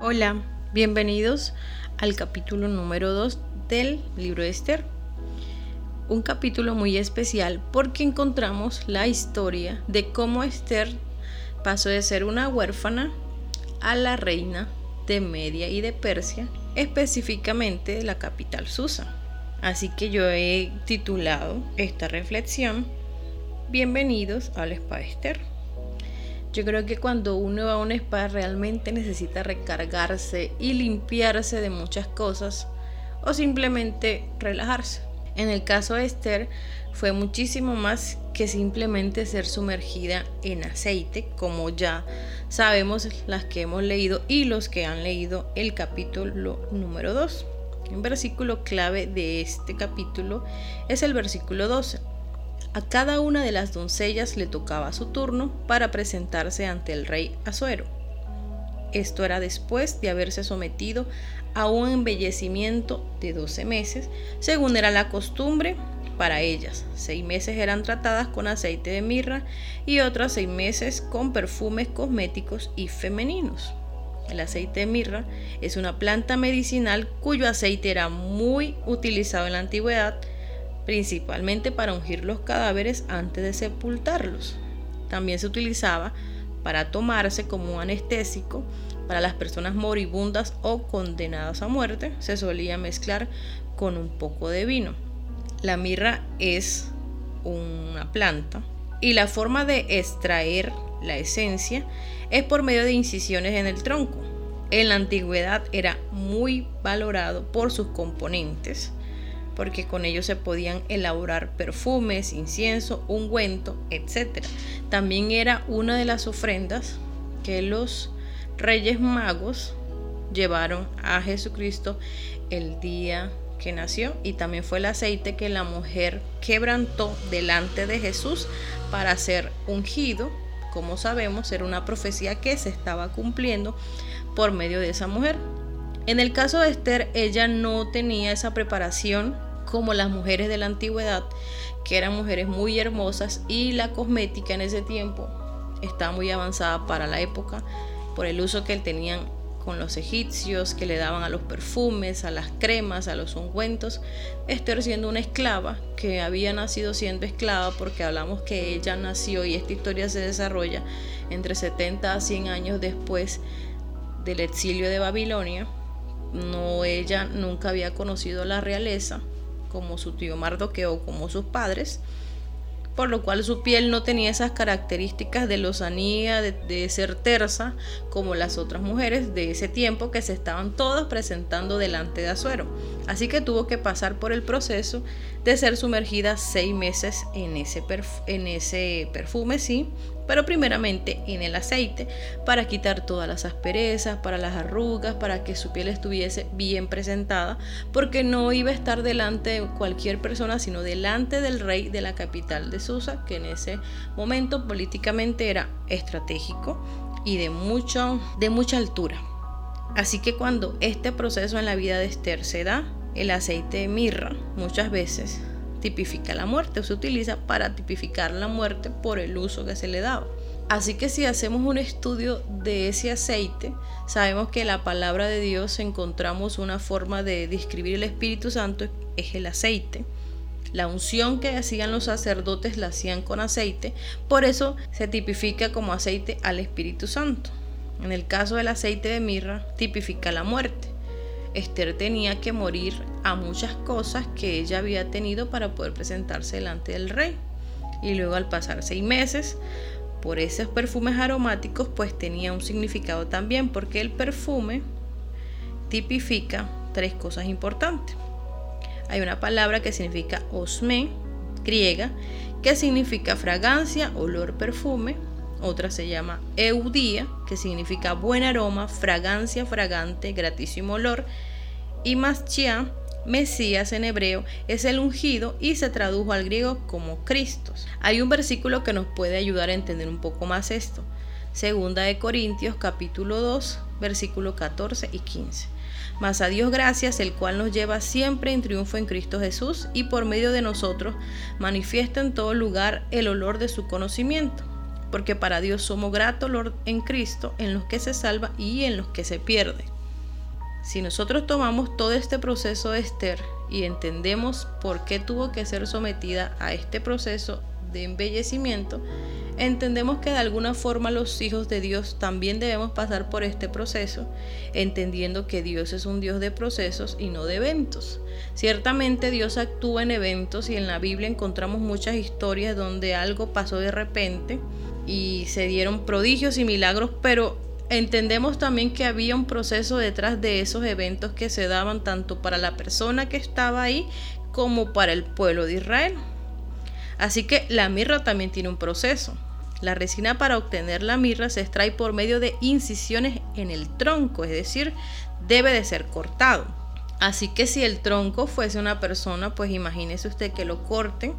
Hola, bienvenidos al capítulo número 2 del libro de Esther. Un capítulo muy especial porque encontramos la historia de cómo Esther pasó de ser una huérfana a la reina de Media y de Persia, específicamente de la capital Susa. Así que yo he titulado esta reflexión Bienvenidos al Spa Esther. Yo creo que cuando uno va a un spa realmente necesita recargarse y limpiarse de muchas cosas o simplemente relajarse. En el caso de Esther fue muchísimo más que simplemente ser sumergida en aceite, como ya sabemos las que hemos leído y los que han leído el capítulo número 2. Un versículo clave de este capítulo es el versículo 12 a cada una de las doncellas le tocaba su turno para presentarse ante el rey Azuero. Esto era después de haberse sometido a un embellecimiento de 12 meses, según era la costumbre para ellas. Seis meses eran tratadas con aceite de mirra y otras seis meses con perfumes cosméticos y femeninos. El aceite de mirra es una planta medicinal cuyo aceite era muy utilizado en la antigüedad principalmente para ungir los cadáveres antes de sepultarlos. También se utilizaba para tomarse como anestésico para las personas moribundas o condenadas a muerte. Se solía mezclar con un poco de vino. La mirra es una planta y la forma de extraer la esencia es por medio de incisiones en el tronco. En la antigüedad era muy valorado por sus componentes porque con ellos se podían elaborar perfumes, incienso, ungüento, etc. También era una de las ofrendas que los reyes magos llevaron a Jesucristo el día que nació y también fue el aceite que la mujer quebrantó delante de Jesús para ser ungido. Como sabemos, era una profecía que se estaba cumpliendo por medio de esa mujer. En el caso de Esther, ella no tenía esa preparación como las mujeres de la antigüedad, que eran mujeres muy hermosas y la cosmética en ese tiempo estaba muy avanzada para la época por el uso que tenían con los egipcios, que le daban a los perfumes, a las cremas, a los ungüentos. Esther siendo una esclava, que había nacido siendo esclava, porque hablamos que ella nació y esta historia se desarrolla entre 70 a 100 años después del exilio de Babilonia no, ella nunca había conocido la realeza, como su tío Mardoqueo, como sus padres, por lo cual su piel no tenía esas características de lozanía, de, ser tersa, como las otras mujeres de ese tiempo que se estaban todas presentando delante de Azuero. Así que tuvo que pasar por el proceso de ser sumergida seis meses en ese, en ese perfume, sí, pero primeramente en el aceite para quitar todas las asperezas, para las arrugas, para que su piel estuviese bien presentada, porque no iba a estar delante de cualquier persona, sino delante del rey de la capital de Susa, que en ese momento políticamente era estratégico y de, mucho, de mucha altura. Así que cuando este proceso en la vida de Esther se da, el aceite de mirra muchas veces tipifica la muerte se utiliza para tipificar la muerte por el uso que se le daba. Así que si hacemos un estudio de ese aceite, sabemos que la palabra de Dios encontramos una forma de describir el Espíritu Santo es el aceite. La unción que hacían los sacerdotes la hacían con aceite, por eso se tipifica como aceite al Espíritu Santo. En el caso del aceite de mirra, tipifica la muerte. Esther tenía que morir a muchas cosas que ella había tenido para poder presentarse delante del rey. Y luego al pasar seis meses, por esos perfumes aromáticos, pues tenía un significado también, porque el perfume tipifica tres cosas importantes. Hay una palabra que significa osme, griega, que significa fragancia, olor, perfume. Otra se llama eudía, que significa buen aroma, fragancia, fragante, gratísimo olor. Y maschia, Mesías en hebreo, es el ungido y se tradujo al griego como Cristos. Hay un versículo que nos puede ayudar a entender un poco más esto. Segunda de Corintios capítulo 2, versículo 14 y 15. Mas a Dios gracias, el cual nos lleva siempre en triunfo en Cristo Jesús y por medio de nosotros manifiesta en todo lugar el olor de su conocimiento porque para Dios somos gratos en Cristo en los que se salva y en los que se pierde. Si nosotros tomamos todo este proceso de Esther y entendemos por qué tuvo que ser sometida a este proceso de embellecimiento, entendemos que de alguna forma los hijos de Dios también debemos pasar por este proceso, entendiendo que Dios es un Dios de procesos y no de eventos. Ciertamente Dios actúa en eventos y en la Biblia encontramos muchas historias donde algo pasó de repente y se dieron prodigios y milagros, pero entendemos también que había un proceso detrás de esos eventos que se daban tanto para la persona que estaba ahí como para el pueblo de Israel. Así que la mirra también tiene un proceso. La resina para obtener la mirra se extrae por medio de incisiones en el tronco, es decir, debe de ser cortado. Así que si el tronco fuese una persona, pues imagínese usted que lo corten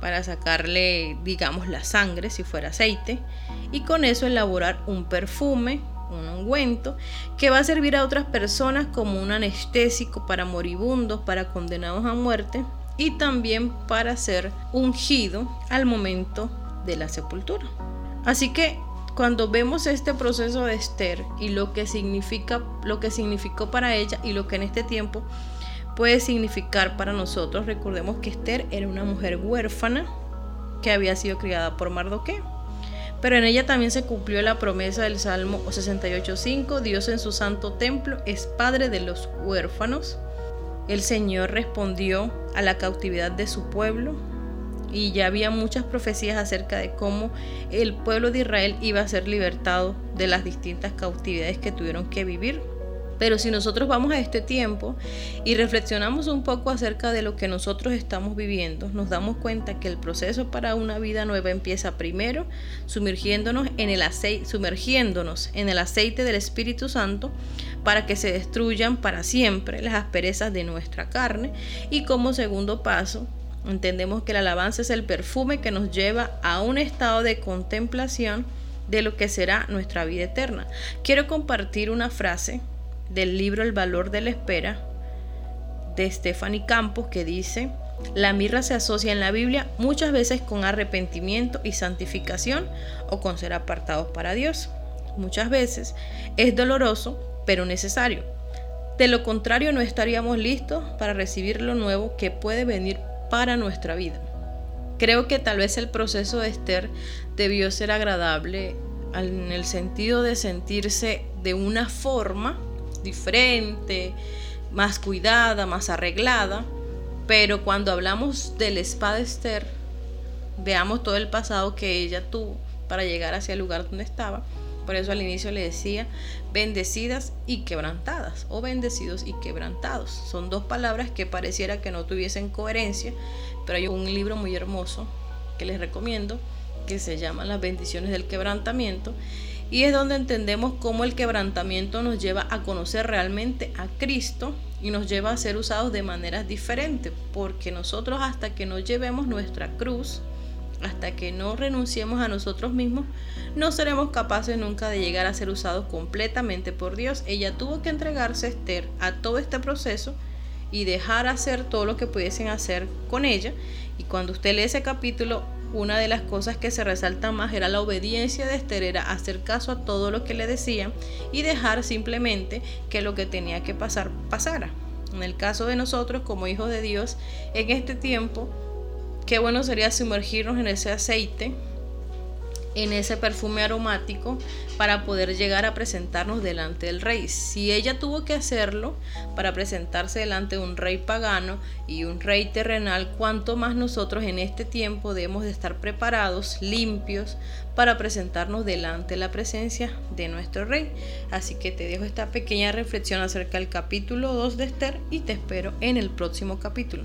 para sacarle, digamos, la sangre, si fuera aceite, y con eso elaborar un perfume, un ungüento, que va a servir a otras personas como un anestésico para moribundos, para condenados a muerte, y también para ser ungido al momento de la sepultura. Así que cuando vemos este proceso de Esther y lo que significa lo que significó para ella y lo que en este tiempo puede significar para nosotros, recordemos que Esther era una mujer huérfana que había sido criada por Mardoqueo. Pero en ella también se cumplió la promesa del Salmo 68.5, Dios en su santo templo es padre de los huérfanos el Señor respondió a la cautividad de su pueblo y ya había muchas profecías acerca de cómo el pueblo de Israel iba a ser libertado de las distintas cautividades que tuvieron que vivir. Pero si nosotros vamos a este tiempo y reflexionamos un poco acerca de lo que nosotros estamos viviendo, nos damos cuenta que el proceso para una vida nueva empieza primero sumergiéndonos en el aceite, sumergiéndonos en el aceite del Espíritu Santo para que se destruyan para siempre las asperezas de nuestra carne y como segundo paso entendemos que la alabanza es el perfume que nos lleva a un estado de contemplación de lo que será nuestra vida eterna. Quiero compartir una frase del libro El valor de la espera de Stephanie Campos que dice, la mirra se asocia en la Biblia muchas veces con arrepentimiento y santificación o con ser apartados para Dios. Muchas veces es doloroso, pero necesario. De lo contrario, no estaríamos listos para recibir lo nuevo que puede venir para nuestra vida. Creo que tal vez el proceso de Esther debió ser agradable en el sentido de sentirse de una forma diferente, más cuidada, más arreglada. Pero cuando hablamos del espada Esther, veamos todo el pasado que ella tuvo para llegar hacia el lugar donde estaba. Por eso al inicio le decía bendecidas y quebrantadas o bendecidos y quebrantados. Son dos palabras que pareciera que no tuviesen coherencia, pero hay un libro muy hermoso que les recomiendo que se llama Las bendiciones del quebrantamiento y es donde entendemos cómo el quebrantamiento nos lleva a conocer realmente a Cristo y nos lleva a ser usados de maneras diferentes, porque nosotros hasta que no llevemos nuestra cruz, hasta que no renunciemos a nosotros mismos, no seremos capaces nunca de llegar a ser usados completamente por Dios. Ella tuvo que entregarse Esther a todo este proceso y dejar hacer todo lo que pudiesen hacer con ella. Y cuando usted lee ese capítulo, una de las cosas que se resalta más era la obediencia de Esther, era hacer caso a todo lo que le decían y dejar simplemente que lo que tenía que pasar pasara. En el caso de nosotros como hijos de Dios, en este tiempo, qué bueno sería sumergirnos en ese aceite en ese perfume aromático para poder llegar a presentarnos delante del rey. Si ella tuvo que hacerlo para presentarse delante de un rey pagano y un rey terrenal, cuanto más nosotros en este tiempo debemos de estar preparados, limpios, para presentarnos delante de la presencia de nuestro rey. Así que te dejo esta pequeña reflexión acerca del capítulo 2 de Esther y te espero en el próximo capítulo.